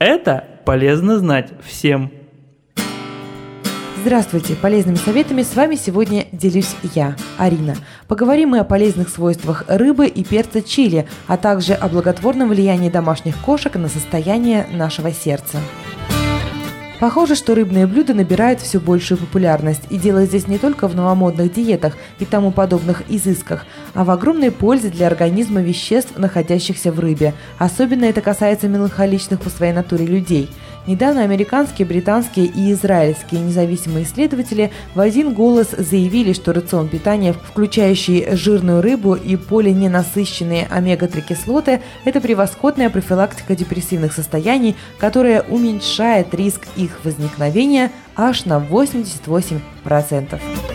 Это полезно знать всем. Здравствуйте! Полезными советами с вами сегодня делюсь я, Арина. Поговорим мы о полезных свойствах рыбы и перца чили, а также о благотворном влиянии домашних кошек на состояние нашего сердца. Похоже, что рыбные блюда набирают все большую популярность, и дело здесь не только в новомодных диетах и тому подобных изысках, а в огромной пользе для организма веществ, находящихся в рыбе. Особенно это касается меланхоличных по своей натуре людей – Недавно американские, британские и израильские независимые исследователи в один голос заявили, что рацион питания, включающий жирную рыбу и полиненасыщенные омега-3 кислоты, это превосходная профилактика депрессивных состояний, которая уменьшает риск их возникновения аж на 88%.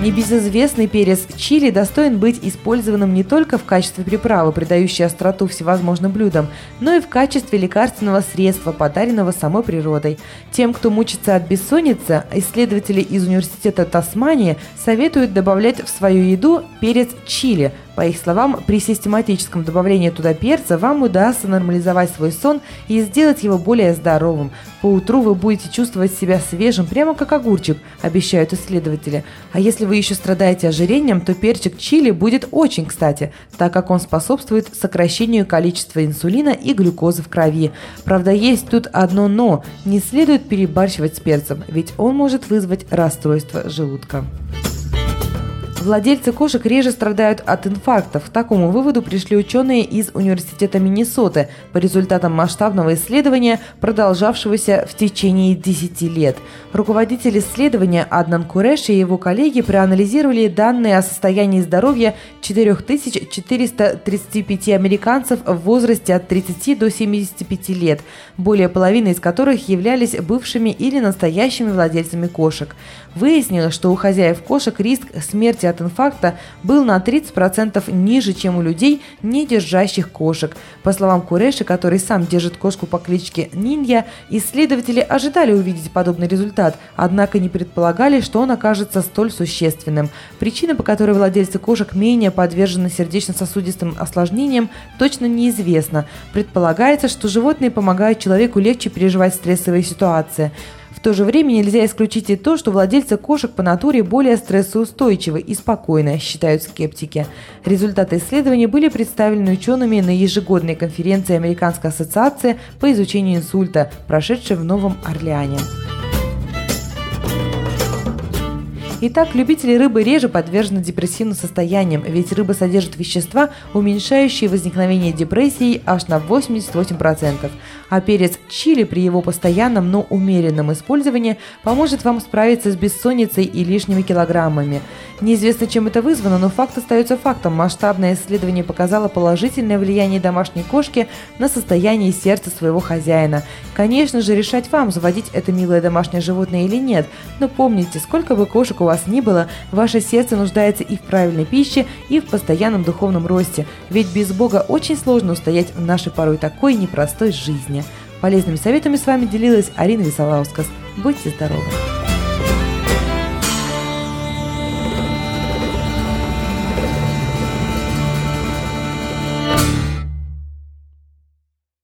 Небезызвестный перец чили достоин быть использованным не только в качестве приправы, придающей остроту всевозможным блюдам, но и в качестве лекарственного средства, подаренного самой природой. Тем, кто мучится от бессонницы, исследователи из Университета Тасмании советуют добавлять в свою еду перец чили – по их словам, при систематическом добавлении туда перца вам удастся нормализовать свой сон и сделать его более здоровым. По утру вы будете чувствовать себя свежим, прямо как огурчик, обещают исследователи. А если вы еще страдаете ожирением, то перчик чили будет очень кстати, так как он способствует сокращению количества инсулина и глюкозы в крови. Правда, есть тут одно «но». Не следует перебарщивать с перцем, ведь он может вызвать расстройство желудка. Владельцы кошек реже страдают от инфарктов. К такому выводу пришли ученые из Университета Миннесоты по результатам масштабного исследования, продолжавшегося в течение 10 лет. Руководитель исследования Аднан Куреш и его коллеги проанализировали данные о состоянии здоровья 4435 американцев в возрасте от 30 до 75 лет, более половины из которых являлись бывшими или настоящими владельцами кошек. Выяснилось, что у хозяев кошек риск смерти от инфаркта был на 30% ниже, чем у людей, не держащих кошек. По словам Куреши, который сам держит кошку по кличке Нинья, исследователи ожидали увидеть подобный результат, однако не предполагали, что он окажется столь существенным. Причина, по которой владельцы кошек менее подвержены сердечно-сосудистым осложнениям, точно неизвестна. Предполагается, что животные помогают человеку легче переживать стрессовые ситуации. То же время нельзя исключить и то, что владельцы кошек по натуре более стрессоустойчивы и спокойны, считают скептики. Результаты исследования были представлены учеными на ежегодной конференции Американской ассоциации по изучению инсульта, прошедшей в Новом Орлеане. Итак, любители рыбы реже подвержены депрессивным состояниям, ведь рыба содержит вещества, уменьшающие возникновение депрессии аж на 88%. А перец чили при его постоянном, но умеренном использовании поможет вам справиться с бессонницей и лишними килограммами. Неизвестно, чем это вызвано, но факт остается фактом. Масштабное исследование показало положительное влияние домашней кошки на состояние сердца своего хозяина. Конечно же, решать вам, заводить это милое домашнее животное или нет. Но помните, сколько бы кошек у вас ни было, ваше сердце нуждается и в правильной пище, и в постоянном духовном росте. Ведь без Бога очень сложно устоять в нашей порой такой непростой жизни. Полезными советами с вами делилась Арина Висолаускас. Будьте здоровы!